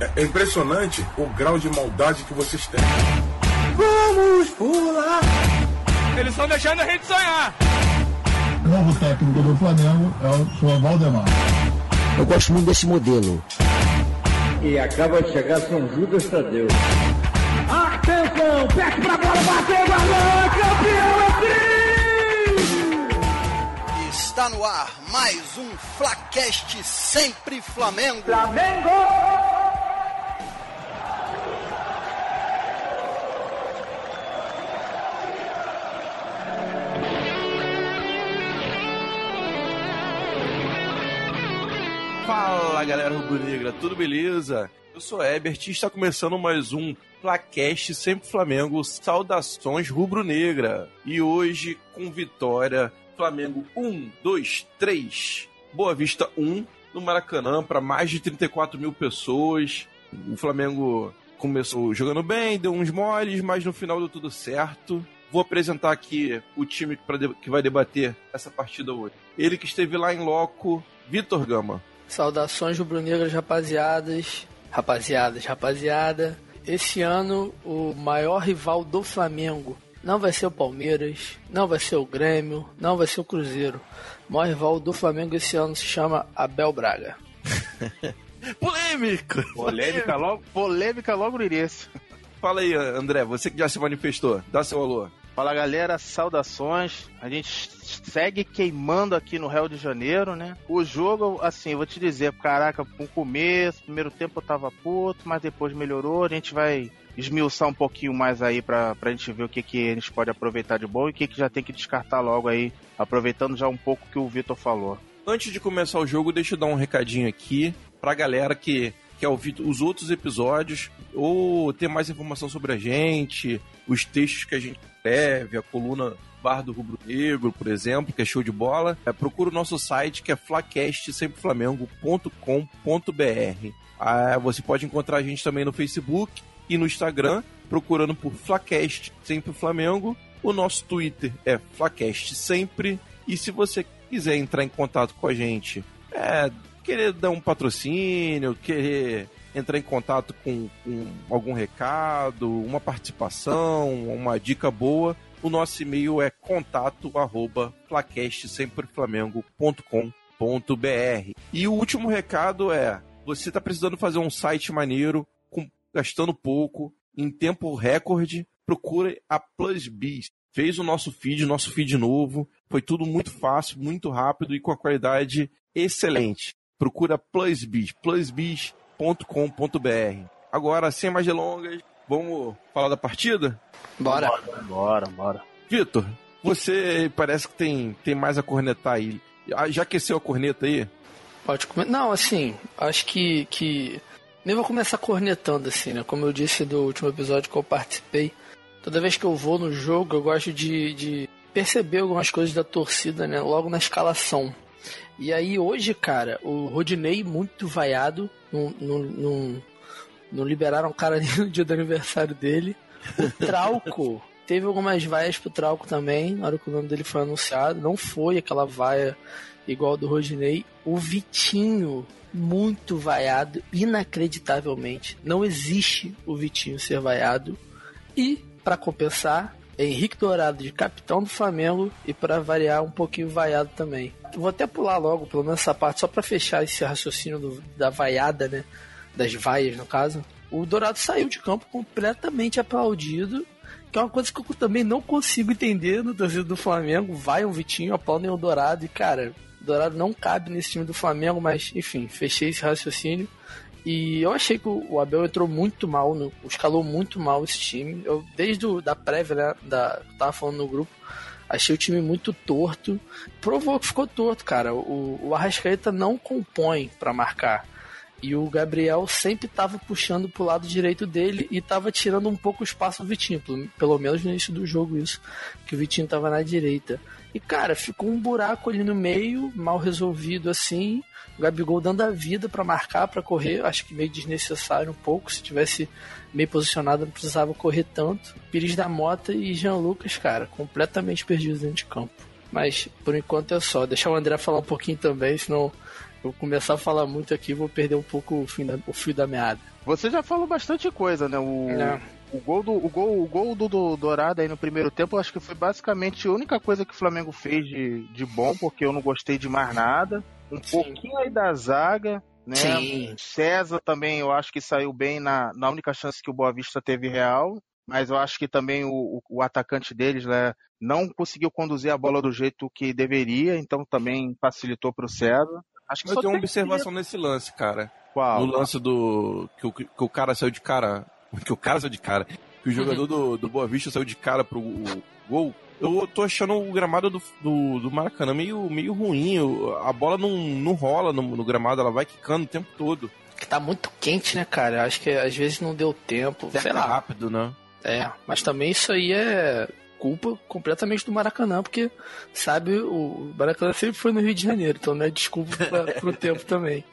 É, é impressionante o grau de maldade que vocês têm. Vamos pular! Eles estão deixando a gente sonhar! O novo técnico do Flamengo é o senhor Valdemar. Eu gosto muito desse modelo. E acaba de chegar São Judas Tadeu. Atenção! Pede pra bola, bateu, balão, campeão é Está no ar mais um Flacast Sempre Flamengo. Flamengo! Galera rubro-negra, tudo beleza? Eu sou Ebert e está começando mais um Placast Sempre Flamengo, saudações rubro-negra. E hoje com vitória, Flamengo 1, 2, 3, Boa Vista 1, no Maracanã para mais de 34 mil pessoas. O Flamengo começou jogando bem, deu uns moles, mas no final deu tudo certo. Vou apresentar aqui o time que vai debater essa partida hoje. Ele que esteve lá em loco, Vitor Gama. Saudações rubro-negras, rapaziadas. Rapaziadas, rapaziada. Esse ano, o maior rival do Flamengo não vai ser o Palmeiras, não vai ser o Grêmio, não vai ser o Cruzeiro. O maior rival do Flamengo esse ano se chama Abel Braga. Polêmica! Polêmica logo, polêmica logo no início. Fala aí, André, você que já se manifestou, dá seu alô. Fala galera, saudações. A gente segue queimando aqui no Rio de Janeiro, né? O jogo, assim, eu vou te dizer, caraca, no começo, primeiro tempo eu tava puto, mas depois melhorou. A gente vai esmiuçar um pouquinho mais aí pra, pra gente ver o que, que a gente pode aproveitar de bom e o que, que já tem que descartar logo aí, aproveitando já um pouco que o Vitor falou. Antes de começar o jogo, deixa eu dar um recadinho aqui pra galera que quer ouvir os outros episódios ou ter mais informação sobre a gente, os textos que a gente escreve, a coluna Bar do Rubro Negro, por exemplo, que é show de bola, é, procura o nosso site que é flacastsempreflamengo.com.br. Ah, você pode encontrar a gente também no Facebook e no Instagram, procurando por Flacast Sempre Flamengo. O nosso Twitter é Flacast Sempre. E se você quiser entrar em contato com a gente, é, querer dar um patrocínio, querer entrar em contato com, com algum recado, uma participação, uma dica boa, o nosso e-mail é contato arroba placastsempreflamengo.com.br. E o último recado é: você está precisando fazer um site maneiro, com, gastando pouco, em tempo recorde, procure a PlusBiz. Fez o nosso feed, nosso feed novo, foi tudo muito fácil, muito rápido e com a qualidade excelente. Procura PlusBiz, plusbiz.com.br. Agora, sem mais delongas, vamos falar da partida? Bora. Bora, bora. Vitor, você parece que tem, tem mais a cornetar aí. Já aqueceu a corneta aí? Pode comer. Não, assim, acho que, que. Nem vou começar cornetando, assim, né? Como eu disse do último episódio que eu participei. Toda vez que eu vou no jogo, eu gosto de, de perceber algumas coisas da torcida, né? Logo na escalação. E aí hoje, cara, o Rodinei muito vaiado, não, não, não, não liberaram o cara nem no dia do aniversário dele. O Trauco teve algumas vaias pro Trauco também, na hora que o nome dele foi anunciado. Não foi aquela vaia igual do Rodinei. O Vitinho, muito vaiado, inacreditavelmente. Não existe o Vitinho ser vaiado. E, para compensar, Henrique Dourado de capitão do Flamengo e para variar um pouquinho vaiado também. Vou até pular logo, pelo menos essa parte, só para fechar esse raciocínio do, da vaiada, né? Das vaias, no caso. O Dourado saiu de campo completamente aplaudido, que é uma coisa que eu também não consigo entender no torcedor do Flamengo. Vai um Vitinho, aplaudem o Dourado e, cara, Dourado não cabe nesse time do Flamengo, mas enfim, fechei esse raciocínio. E eu achei que o Abel entrou muito mal, no, escalou muito mal esse time. Eu, desde o, da prévia, né, da, tava falando no grupo, achei o time muito torto. Provou que ficou torto, cara. O, o Arrascaeta não compõe para marcar. E o Gabriel sempre tava puxando pro lado direito dele e tava tirando um pouco o espaço do Vitinho. Pelo, pelo menos no início do jogo, isso. Que o Vitinho tava na direita. E, cara, ficou um buraco ali no meio, mal resolvido assim. O Gabigol dando a vida para marcar, para correr, acho que meio desnecessário um pouco. Se tivesse meio posicionado, não precisava correr tanto. Pires da Mota e Jean Lucas, cara, completamente perdidos dentro de campo. Mas por enquanto é só. Deixar o André falar um pouquinho também, senão eu começar a falar muito aqui, vou perder um pouco o, fim da, o fio da meada. Você já falou bastante coisa, né? O, É. o gol, do, o gol, o gol do, do Dourado aí no primeiro tempo, acho que foi basicamente a única coisa que o Flamengo fez de, de bom, porque eu não gostei de mais nada. Um Sim. pouquinho aí da zaga, né? Sim. César também, eu acho que saiu bem na, na única chance que o Boa Vista teve real. Mas eu acho que também o, o, o atacante deles né, não conseguiu conduzir a bola do jeito que deveria, então também facilitou para o César. Acho que Eu só tenho uma observação nesse lance, cara. Qual? No lance do. Que o, que o cara saiu de cara. Que o cara saiu de cara. Que o jogador do, do Boa Vista saiu de cara pro o gol. Eu tô achando o gramado do, do, do Maracanã meio, meio ruim. A bola não, não rola no, no gramado, ela vai quicando o tempo todo. Que tá muito quente, né, cara? Acho que às vezes não deu tempo, sei Seca lá. rápido, né? É, mas também isso aí é culpa completamente do Maracanã, porque, sabe, o Maracanã sempre foi no Rio de Janeiro, então não é desculpa pra, pro tempo também.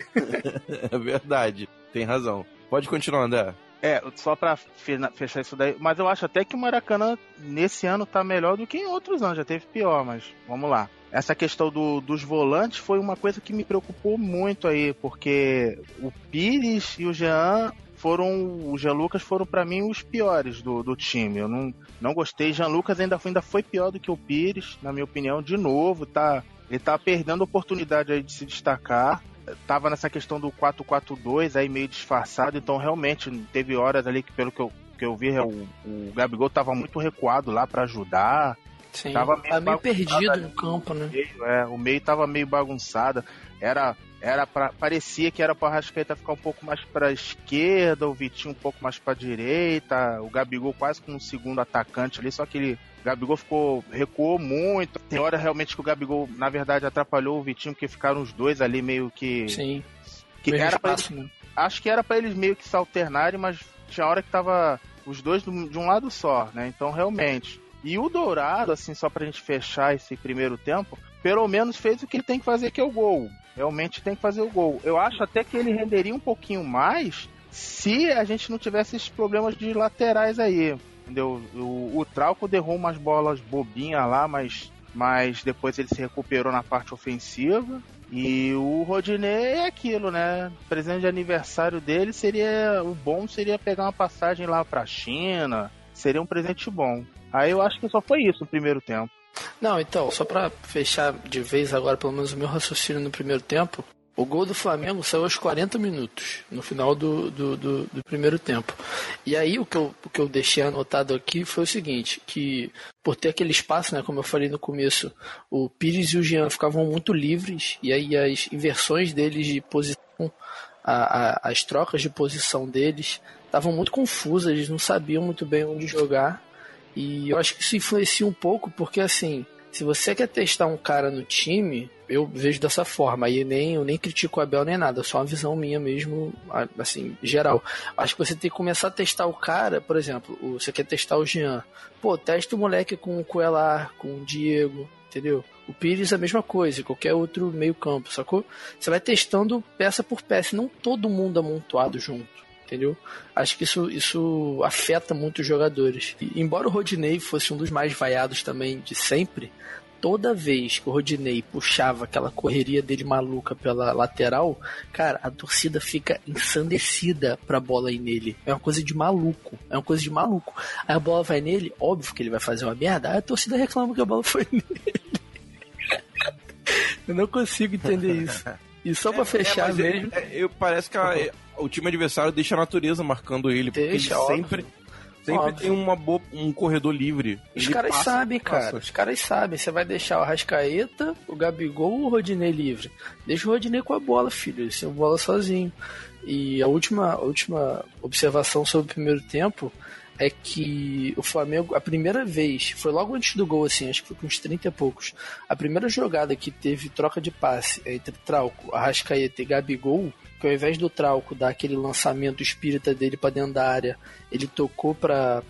É verdade. Tem razão. Pode continuar, André. É, só pra fechar isso daí, mas eu acho até que o Maracanã nesse ano tá melhor do que em outros anos, já teve pior, mas vamos lá. Essa questão do- dos volantes foi uma coisa que me preocupou muito aí, porque o Pires e o Jean foram, o Jean Lucas foram pra mim os piores do, do time. Eu não, não gostei. Jean Lucas ainda foi, ainda foi pior do que o Pires, na minha opinião, de novo, tá? Ele tá perdendo a oportunidade aí de se destacar tava nessa questão do 4-4-2 aí meio disfarçado, então realmente teve horas ali que pelo que eu, que eu vi, o, o Gabigol tava muito recuado lá pra ajudar. Sim, Tava meio meio, perdido ali. no campo, né? meio, é, o meio tava meio bagunçado. Era era pra, parecia que era para Rascaeta ficar um pouco mais para esquerda, o Vitinho um pouco mais para direita, o Gabigol quase como um segundo atacante ali, só que ele Gabigol ficou recuou muito. Tem hora realmente que o Gabigol, na verdade, atrapalhou o Vitinho, porque ficaram os dois ali meio que Sim, que era pra espaço, né? acho que era pra eles meio que se alternarem, mas tinha hora que tava os dois do- de um lado só, né? Então, realmente. E o Dourado, assim, só pra gente fechar esse primeiro tempo, pelo menos fez o que ele tem que fazer, que é o gol. Realmente tem que fazer o gol. Eu acho até que ele renderia um pouquinho mais se a gente não tivesse esses problemas de laterais aí. Entendeu? O, o Trauco derrou umas bolas bobinhas lá, mas, mas depois ele se recuperou na parte ofensiva. E o Rodinei é aquilo, né? Presente de aniversário dele seria. O bom seria pegar uma passagem lá pra China. Seria um presente bom. Aí eu acho que só foi isso no primeiro tempo. Não, então, só pra fechar de vez agora, pelo menos o meu raciocínio no primeiro tempo, o gol do Flamengo saiu aos 40 minutos, no final do, do, do, do primeiro tempo. E aí o que, eu, o que eu deixei anotado aqui foi o seguinte, que por ter aquele espaço, né, como eu falei no começo, o Pires e o Jean ficavam muito livres, e aí as inversões deles de posição, a, a, as trocas de posição deles estavam muito confusas, eles não sabiam muito bem onde jogar. E eu acho que isso influencia um pouco, porque assim, se você quer testar um cara no time, eu vejo dessa forma. Aí nem, eu nem critico o Abel nem nada, só uma visão minha mesmo, assim, geral. Acho que você tem que começar a testar o cara, por exemplo, você quer testar o Jean. Pô, testa o moleque com o Coelar, com o Diego, entendeu? O Pires é a mesma coisa, qualquer outro meio campo, sacou? Você vai testando peça por peça, não todo mundo amontoado junto entendeu? Acho que isso, isso afeta muito os jogadores. E, embora o Rodinei fosse um dos mais vaiados também de sempre, toda vez que o Rodinei puxava aquela correria dele maluca pela lateral, cara, a torcida fica ensandecida pra bola ir nele. É uma coisa de maluco. É uma coisa de maluco. Aí a bola vai nele, óbvio que ele vai fazer uma merda, aí a torcida reclama que a bola foi nele. Eu não consigo entender isso. E só pra fechar mas é- mesmo. é- eu, parece que a- o time adversário deixa a natureza marcando ele. Porque Deixa, ele óbvio. sempre, sempre Óbvio. tem uma boa, um corredor livre. Os Ele caras passa, sabem, passa. cara. Os caras sabem. Você vai deixar o Arrascaeta, o Gabigol ou o Rodinei livre? Deixa o Rodinei com a bola, filho. Ele sem bola sozinho. E a última, a última observação sobre o primeiro tempo é que o Flamengo, a primeira vez, foi logo antes do gol, assim, acho que foi com uns 30 e poucos. A primeira jogada que teve troca de passe entre Trauco, Arrascaeta e Gabigol, que ao invés do Trauco dar aquele lançamento espírita dele pra dentro da área, ele tocou pra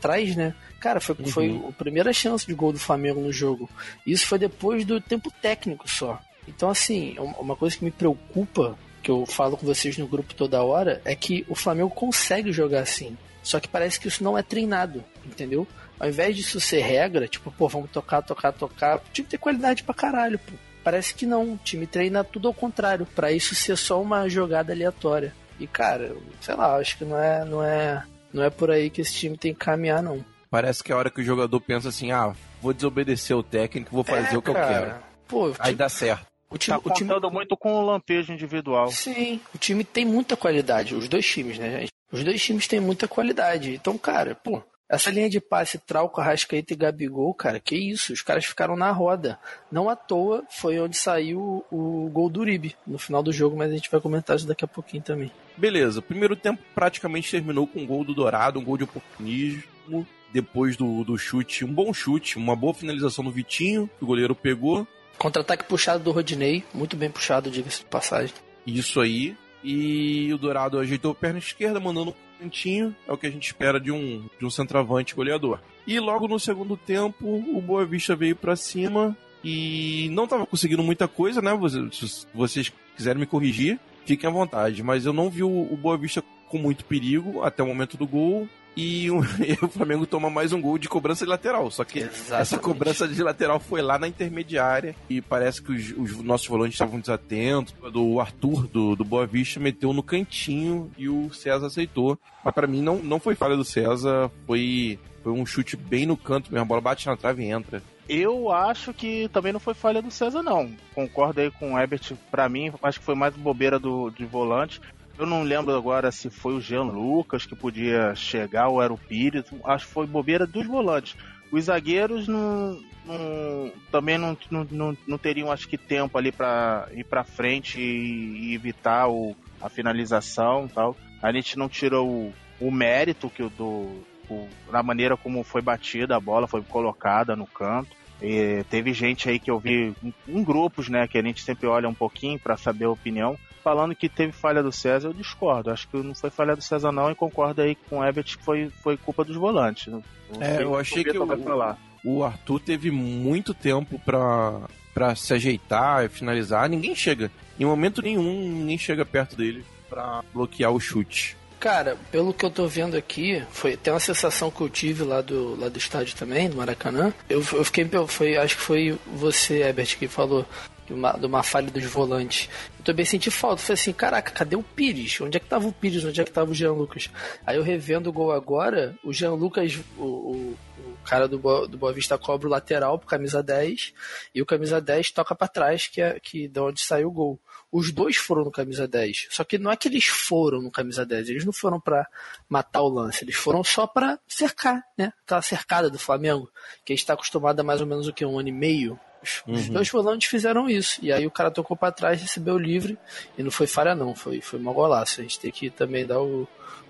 trás, né? Cara, foi, foi a primeira chance de gol do Flamengo no jogo. Isso foi depois do tempo técnico só. Então, assim, uma uma coisa que me preocupa, que eu falo com vocês no grupo toda hora, é que o Flamengo consegue jogar assim. Só que parece que isso não é treinado, entendeu? Ao invés disso ser regra, tipo, pô, vamos tocar, tocar, tocar, tinha que ter qualidade pra caralho, pô. Parece que não. O time treina tudo ao contrário, para isso ser só uma jogada aleatória. E cara, sei lá, acho que não é, não é, não é por aí que esse time tem que caminhar não. Parece que é a hora que o jogador pensa assim, ah, vou desobedecer o técnico, vou fazer É, o que cara. eu quero. Pô, Aí time, dá certo. o time, Tá o time muito com o lampejo individual. Sim, o time tem muita qualidade, os dois times, né, gente? Os dois times têm muita qualidade. Então, cara, pô, essa linha de passe Trauco, Arrascaeta e Gabigol, cara, que isso, os caras ficaram na roda. Não à toa foi onde saiu o gol do Uribe no final do jogo, mas a gente vai comentar isso daqui a pouquinho também. Beleza, o primeiro tempo praticamente terminou com um gol do Dourado, um gol de oportunismo. Depois do, do chute, um bom chute, uma boa finalização do Vitinho, que o goleiro pegou. Contra-ataque puxado do Rodinei, muito bem puxado, diga-se de passagem. Isso aí. E o Dourado ajeitou a perna esquerda, mandando cantinho. É o que a gente espera de um, de um centroavante goleador. E logo no segundo tempo, o Boa Vista veio pra cima e não tava conseguindo muita coisa, né? Se vocês quiserem me corrigir, fiquem à vontade. Mas eu não vi o Boa Vista com muito perigo até o momento do gol. E o, e o Flamengo toma mais um gol de cobrança de lateral. Só que essa Exatamente. cobrança de lateral foi lá na intermediária e parece que os, os nossos volantes estavam desatentos. O Arthur do, do Boa Vista meteu no cantinho e o César aceitou. Mas pra mim não, não foi falha do César, foi, foi um chute bem no canto mesmo. A bola bate na trave e entra. Eu acho que também não foi falha do César, não. Concordo aí com o Ebert. Pra mim, acho que foi mais bobeira do, de volante. Eu não lembro agora se foi o Jean Lucas que podia chegar ou era o Pires. Acho que foi bobeira dos volantes. Os zagueiros não, não- também não, não, não, teriam, acho que, tempo ali pra ir pra frente e, e evitar o, a finalização e tal. A gente não tirou o, o mérito que do, o- na maneira como foi batida a bola, foi colocada no canto. E teve gente aí que eu vi em, em grupos, né, que a gente sempre olha um pouquinho pra saber a opinião, falando que teve falha do César, eu discordo. Acho que não foi falha do César não e concordo aí com o Ebert que foi, foi culpa dos volantes. Não É, eu achei que o, vai falar. o Arthur teve muito tempo pra, pra se ajeitar e finalizar. Ninguém chega. Em momento nenhum, ninguém chega perto dele pra bloquear o chute. Cara, pelo que eu tô vendo aqui, foi tem uma sensação que eu tive lá do, lá do estádio também, do Maracanã. Eu, eu fiquei, foi, acho que foi você, Herbert, que falou de uma, de uma falha dos volantes. Eu também senti falta. Falei assim, caraca, cadê o Pires? Onde é que tava o Pires? Onde é que tava o Jean Lucas? Aí eu revendo o gol agora, o Jean Lucas, o, o, o cara do Boa, do Boa Vista cobra o lateral pro camisa 10 e o camisa 10 toca pra trás, que é que de onde saiu o gol. Os dois foram no camisa 10. Só que não é que eles foram no camisa 10, eles não foram pra matar o lance, eles foram só pra cercar, né? Aquela cercada do Flamengo, que a gente tá acostumado a mais ou menos o que um ano e meio. Os, os dois volantes fizeram isso. E aí o cara tocou pra trás, recebeu livre e não foi falha não, foi foi mau golaço. A gente tem que também dar o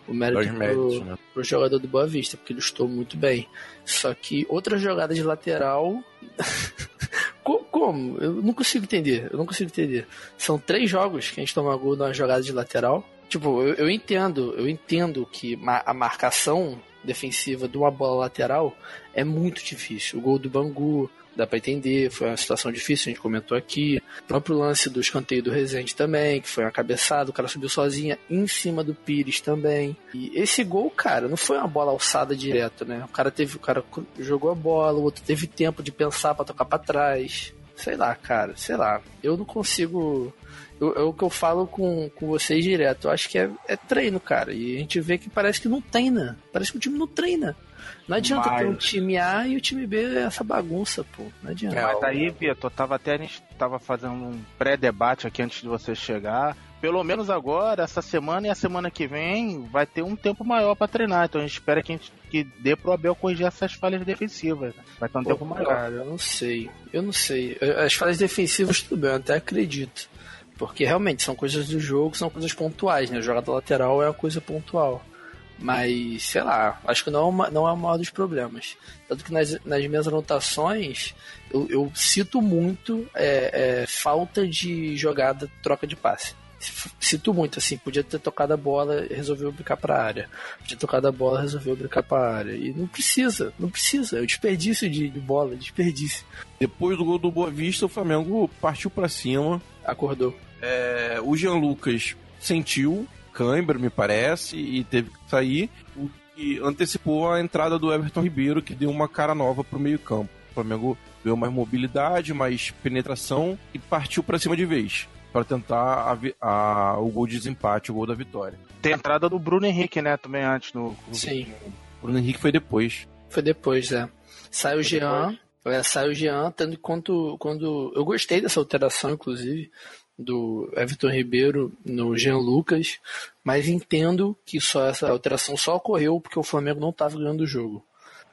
o mérito Dois méritos, pro, né? pro jogador do Boa Vista, porque ele estou muito bem. Só que outra jogada de lateral. Co- Como? Eu não consigo entender. Eu não consigo entender. São três jogos que a gente toma gol na jogada de lateral. Tipo, eu, eu entendo, eu entendo que a marcação defensiva de uma bola lateral é muito difícil. O gol do Bangu, dá pra entender, foi uma situação difícil, a gente comentou aqui. O próprio lance do escanteio do Rezende também, que foi uma cabeçada, o cara subiu sozinha em cima do Pires também. E esse gol, cara, não foi uma bola alçada direto, né? O cara teve, o cara jogou a bola, o outro teve tempo de pensar pra tocar pra trás. Sei lá, cara, sei lá. Eu não consigo. eu- É o que eu falo com, com vocês direto. Eu acho que é, é treino, cara. E a gente vê que parece que não treina. Parece que o time não treina. Não adianta ter um Mas- time A e o time B é essa bagunça, pô. Não adianta. Mas aí, Vitor, tava até a gente tava fazendo um pré-debate aqui antes de você chegar. Pelo menos agora, essa semana e a semana que vem, vai ter um tempo maior pra treinar. Então a gente espera que, a gente, que dê pro Abel corrigir essas falhas defensivas. né? Vai ter um Pô, tempo maior. Cara, eu não sei. Eu não sei. As falhas defensivas, tudo bem, eu até acredito. Porque realmente são coisas do jogo, são coisas pontuais, né? Jogada lateral é uma coisa pontual. Mas, sei lá, acho que não é, uma, não é o maior dos problemas. Tanto que nas, nas minhas anotações, eu, eu cito muito é, é, falta de jogada, troca de passe. Cito muito, assim, podia ter tocado a bola e resolveu brincar pra área. Podia ter tocado a bola e resolveu brincar pra área. E não precisa, não precisa. É desperdício de, de bola, desperdício. Depois do gol do Boa Vista, o Flamengo partiu pra cima. Acordou. É, o Jean Lucas sentiu cãibra, me parece, e teve que sair, o que antecipou a entrada do Everton Ribeiro, que deu uma cara nova pro meio-campo. O Flamengo deu mais mobilidade, mais penetração e partiu para cima de vez para tentar a, a, o gol de desempate, o gol da vitória. Tem a entrada do Bruno Henrique, né, também antes no Sim. O Bruno Henrique foi depois. Foi depois, é. Sai o Jean, é, sai o Jean, tanto quanto quando eu gostei dessa alteração, inclusive, do Everton Ribeiro no Jean Lucas, mas entendo que só essa alteração só ocorreu porque o Flamengo não estava ganhando o jogo.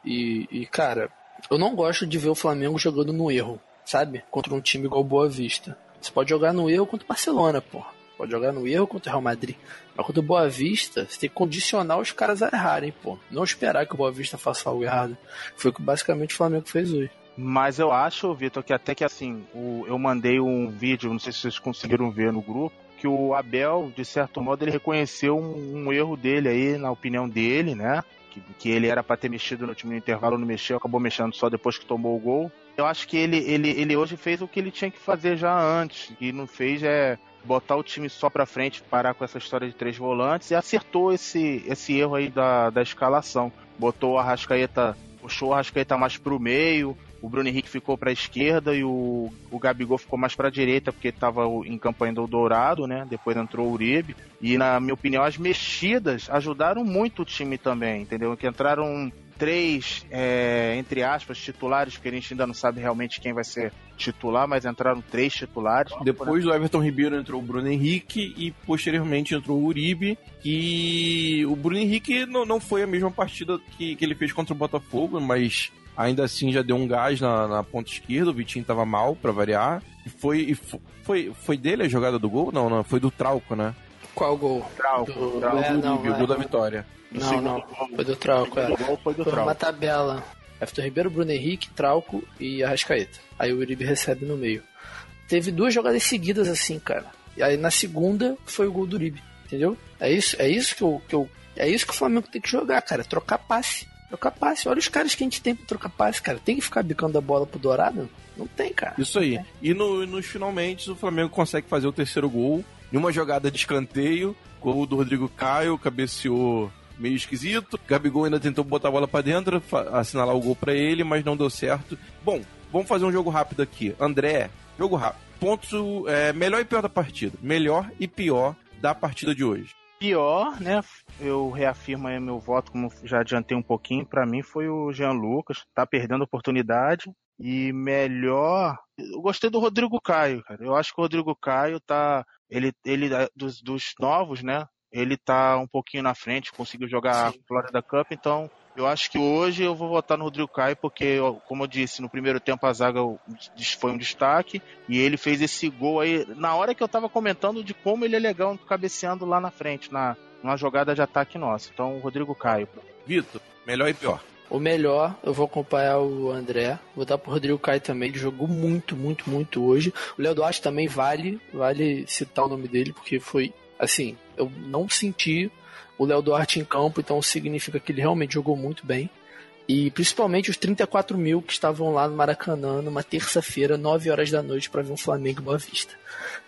E, e, cara, eu não gosto de ver o Flamengo jogando no erro, sabe? Contra um time igual Boa Vista. Você pode jogar no erro contra o Barcelona, pô. Pode jogar no erro contra o Real Madrid. Mas contra o Boa Vista, você tem que condicionar os caras a errarem, pô. Não esperar que o Boa Vista faça algo errado. Foi o que basicamente o Flamengo fez hoje. Mas eu acho, Vitor, que até que assim, o, eu mandei um vídeo, não sei se vocês conseguiram ver no grupo, que o Abel, de certo modo, ele reconheceu um, um erro dele aí, na opinião dele, né? Que, que ele era para ter mexido no time no intervalo, não mexeu, acabou mexendo só depois que tomou o gol. Eu acho que ele, ele, ele hoje fez o que ele tinha que fazer já antes, e não fez é botar o time só pra frente, parar com essa história de três volantes, e acertou esse, esse erro aí da, da escalação. Botou o Arrascaeta, puxou o Arrascaeta mais pro meio, o Bruno Henrique ficou para a esquerda e o, o Gabigol ficou mais para a direita porque estava em campanha do Dourado, né? Depois entrou o Uribe. E na minha opinião, as mexidas ajudaram muito o time também, entendeu? Que entraram três, é, entre aspas, titulares, porque a gente ainda não sabe realmente quem vai ser titular, mas entraram três titulares. Depois do Everton Ribeiro entrou o Bruno Henrique e posteriormente entrou o Uribe. E o Bruno Henrique não, não foi a mesma partida que, que ele fez contra o Botafogo, mas ainda assim já deu um gás na, na ponta esquerda. O Vitinho tava mal para variar. E foi, e foi, foi dele a jogada do gol? Não, não, foi do Trauco, né? Qual gol? Trauco, do, Trauco, é, não, o gol é, da vitória. Não, não, foi do Trauco, é. O gol foi do Foi Trauco. uma tabela. Everton Ribeiro, Bruno Henrique, Trauco e Arrascaeta. Aí o Uribe recebe no meio. Teve duas jogadas seguidas assim, cara. E aí na segunda foi o gol do Uribe, entendeu? É isso, é isso que eu, que eu é isso que o Flamengo tem que jogar, cara, trocar passe. Trocar passe. Olha os caras que a gente tem pra trocar passe, cara. Tem que ficar bicando a bola pro Dourado? Não tem, cara. Isso aí. E no, nos finalmente o Flamengo consegue fazer o terceiro gol. Em uma jogada de escanteio, gol do Rodrigo Caio, cabeceou meio esquisito. Gabigol ainda tentou botar a bola pra dentro, assinalar o gol para ele, mas não deu certo. Bom, vamos fazer um jogo rápido aqui. André, jogo rápido. Pontos é, melhor e pior da partida. Melhor e pior da partida de hoje. Pior, né? Eu reafirmo aí meu voto, como já adiantei um pouquinho, para mim foi o Jean Lucas. Tá perdendo oportunidade. E melhor. Eu gostei do Rodrigo Caio, cara. Eu acho que o Rodrigo Caio tá. Ele, ele dos, dos novos, né? Ele tá um pouquinho na frente, conseguiu jogar a Florida Cup, então eu acho que hoje eu vou votar no Rodrigo Caio, porque, como eu disse, no primeiro tempo a zaga foi um destaque e ele fez esse gol aí na hora que eu tava comentando de como ele é legal cabeceando lá na frente, na, numa jogada de ataque nossa. Então, o Rodrigo Caio. Vitor, melhor e pior. O melhor, eu vou acompanhar o André. Vou dar pro Rodrigo Caio também. Ele jogou muito, muito, muito hoje. O Léo Duarte também vale, vale citar o nome dele, porque foi, assim, eu não senti o Léo Duarte em campo, então significa que ele realmente jogou muito bem. E principalmente os 34 mil que estavam lá no Maracanã numa terça-feira, 9 horas da noite, para ver um Flamengo Boa Vista.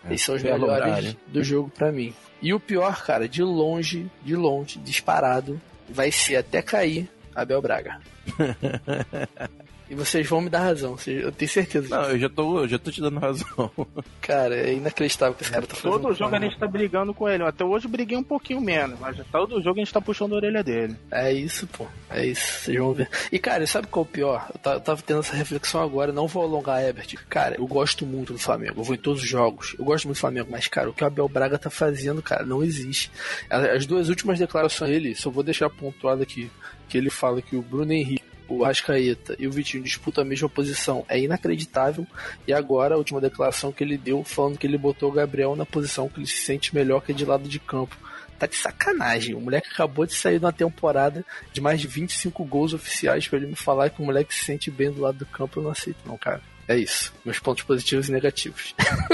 É, Esses são os belo melhores horário. do jogo para mim. E o pior, cara, de longe, de longe, disparado, vai ser até cair Abel Braga. E vocês vão me dar razão, eu tenho certeza disso. Não, eu já tô, eu já tô te dando razão. Cara, é inacreditável que esse cara tá fazendo. Todo jogo a gente tá brigando com ele. Até hoje eu briguei um pouquinho menos, mas todo jogo a gente tá puxando a orelha dele. É isso, pô. É isso, vocês vão ver. E, cara, sabe qual é o pior? Eu ta- eu tava tendo essa reflexão agora, não vou alongar, Herbert. Cara, eu gosto muito do Flamengo, eu vou em todos os jogos. Eu gosto muito do Flamengo, mas, cara, o que o Abel Braga tá fazendo, cara, não existe. As as duas últimas declarações dele, só vou deixar pontuado aqui, que ele fala que o Bruno Henrique, o Rascaeta e o Vitinho disputam a mesma posição. É inacreditável. E agora, a última declaração que ele deu, falando que ele botou o Gabriel na posição que ele se sente melhor que é de lado de campo. Tá de sacanagem. O moleque acabou de sair de uma temporada de mais de 25 gols oficiais pra ele me falar que o moleque se sente bem do lado do campo. Eu não aceito, não, cara. É isso. Meus pontos positivos e negativos.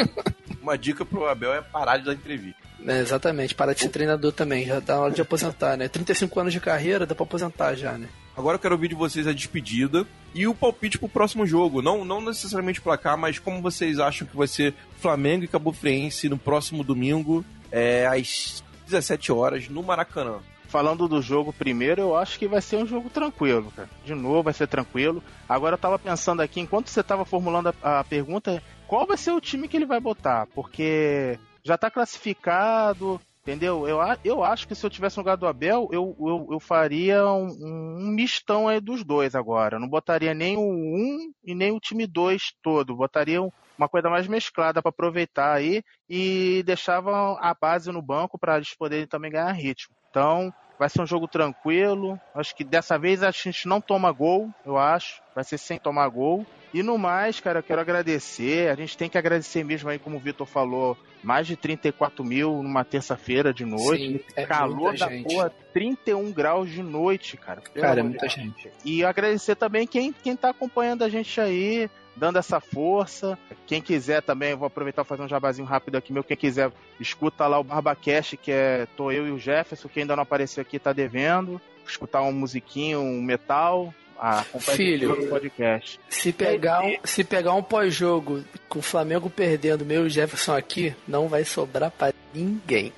Uma dica pro Abel é parar de dar entrevista. É, exatamente. Parar de ser treinador também. Já tá na hora de aposentar, né? 35 anos de carreira, dá pra aposentar já, né? Agora eu quero ouvir de vocês a despedida e o palpite pro próximo jogo. Não, não necessariamente placar, mas como vocês acham que vai ser Flamengo e Cabo Friense no próximo domingo, é, às 17 horas, no Maracanã. falando do jogo primeiro, eu acho que vai ser um jogo tranquilo, cara. De novo, vai ser tranquilo. Agora eu tava pensando aqui, enquanto você tava formulando a, a pergunta, qual vai ser o time que ele vai botar? Porque já tá classificado, Entendeu? Eu, eu acho que se eu tivesse no lugar do Abel, eu, eu, eu faria um, um, mistão aí dos dois agora. Eu não botaria nem o 1 um e nem o time 2 todo. Botaria uma coisa mais mesclada para aproveitar aí e deixava a base no banco para eles poderem também ganhar ritmo. Então, vai ser um jogo tranquilo. Acho que dessa vez a gente não toma gol, eu acho. Vai ser sem tomar gol. E no mais, cara, eu quero agradecer. A gente tem que agradecer mesmo aí, como o Vitor falou, mais de 34 mil numa terça-feira de noite. Sim, é Calor da gente. porra, 31 graus de noite, cara. Cara, é muita gente. E agradecer também quem, quem tá acompanhando a gente aí, dando essa força. Quem quiser também, vou aproveitar e fazer um jabazinho rápido aqui meu. Quem quiser, escuta lá o Barbacast, que é tô eu e o Jefferson. Quem ainda não apareceu aqui tá devendo. Escutar um musiquinho, um metal. Ah, Filho, podcast. Se pegar, um, se pegar um pós-jogo com o Flamengo perdendo, meu e Jefferson aqui, não vai sobrar para ninguém.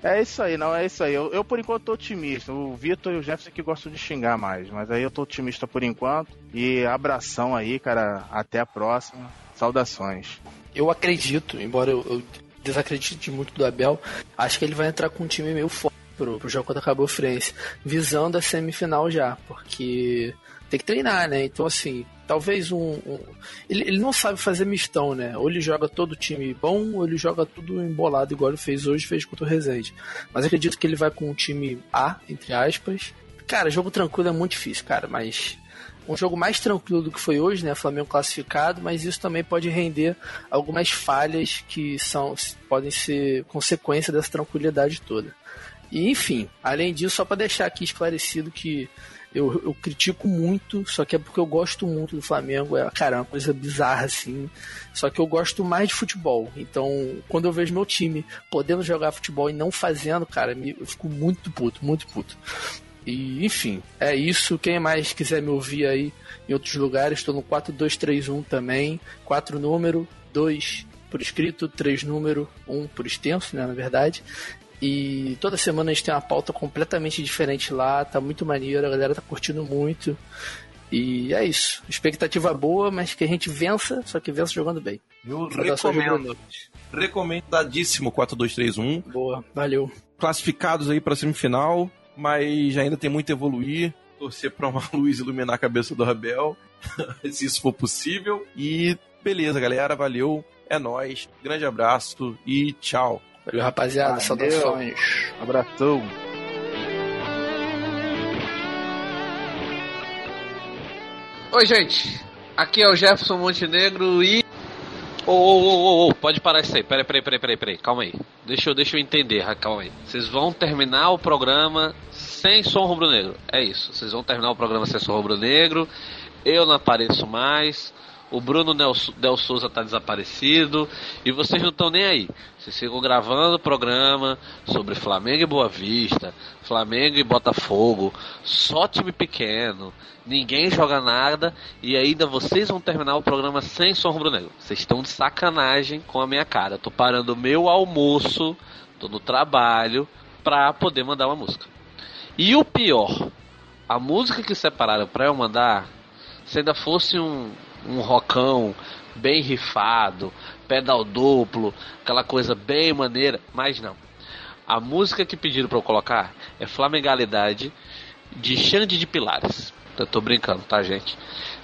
É isso aí, não, é isso aí. Eu, eu por enquanto tô otimista. O Vitor e o Jefferson que gostam de xingar mais, mas aí eu tô otimista por enquanto. E abração aí, cara. Até a próxima. Saudações. Eu acredito, embora eu, eu desacredite muito do Abel, acho que ele vai entrar com um time meio forte pro, pro jogo contra a Cabo Friense, visando a semifinal já, porque tem que treinar, né? Então, assim, talvez um. um ele, ele, não sabe fazer mistão, né? Ou ele joga todo time bom, ou ele joga tudo embolado, igual ele fez hoje, fez contra o Rezende. Mas acredito que ele vai com um time A, entre aspas. Cara, jogo tranquilo é muito difícil, cara, mas um jogo mais tranquilo do que foi hoje, né? Flamengo classificado, mas isso também pode render algumas falhas que são podem ser consequência dessa tranquilidade toda. E enfim, além disso, só para deixar aqui esclarecido que eu, eu, critico muito, só que é porque eu gosto muito do Flamengo. É, cara, é uma coisa bizarra assim. Só que eu gosto mais de futebol. Então, quando eu vejo meu time podendo jogar futebol e não fazendo, cara, eu fico muito puto, muito puto. E, enfim, é isso. Quem mais quiser me ouvir aí em outros lugares, estou no 4231 também. 4 número, 2 por escrito, 3 número, 1 por extenso, né, na verdade. E toda semana a gente tem uma pauta completamente diferente lá, tá muito maneiro, a galera tá curtindo muito. E é isso. Expectativa boa, mas que a gente vença, só que vença jogando bem. Eu recomendo. Recomendadíssimo 4-2-3-1. Boa, valeu. Classificados aí pra semifinal, mas ainda tem muito a evoluir. Torcer pra uma luz iluminar a cabeça do Rabel, se isso for possível. E beleza, galera, valeu. É nós. Grande abraço e tchau. Valeu, rapaziada. Valeu. Saudações. Abração. Oi, gente. Aqui é o Jefferson Montenegro e. Ô, ô, ô, ô, pode parar isso aí. Peraí, peraí, peraí, peraí, peraí. Calma aí. Deixa eu, deixa eu entender, calma aí. Vocês vão terminar o programa sem som rubro-negro. É isso. Vocês vão terminar o programa sem som rubro-negro. Eu não apareço mais o Bruno Del Souza tá desaparecido e vocês não estão nem aí. Vocês ficam gravando programa sobre Flamengo e Boa Vista, Flamengo e Botafogo, só time pequeno, ninguém joga nada e ainda vocês vão terminar o programa sem som rubro-negro. Vocês estão de sacanagem com a minha cara. Eu tô parando o meu almoço, tô no trabalho pra poder mandar uma música. E o pior, a música que separaram pra eu mandar, se ainda fosse um, um rockão bem rifado, pedal duplo, aquela coisa bem maneira, mas não. A música que pediram para eu colocar é Flamengalidade de Xande de Pilares. Eu tô brincando, tá, gente?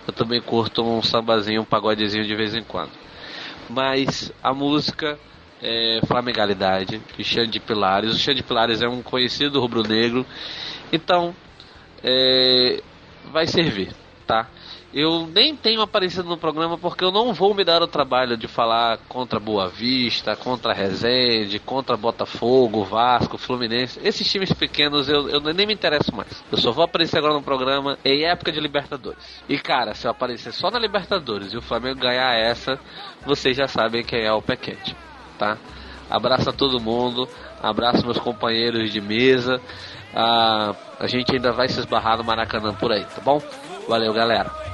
Eu também curto um sambazinho, um pagodezinho de vez em quando. Mas a música é Flamengalidade de Xande de Pilares. O Xande de Pilares é um conhecido rubro-negro. Então, é, vai servir, tá? Eu nem tenho aparecido no programa porque eu não vou me dar o trabalho de falar contra Boa Vista, contra Resende, contra Botafogo, Vasco, Fluminense. Esses times pequenos eu, eu nem me interesso mais. Eu só vou aparecer agora no programa em época de Libertadores. E cara, se eu aparecer só na Libertadores e o Flamengo ganhar essa, vocês já sabem quem é o pé quente, tá? Abraço a todo mundo, abraço meus companheiros de mesa. Ah, a gente ainda vai se esbarrar no Maracanã por aí, tá bom? Valeu, galera.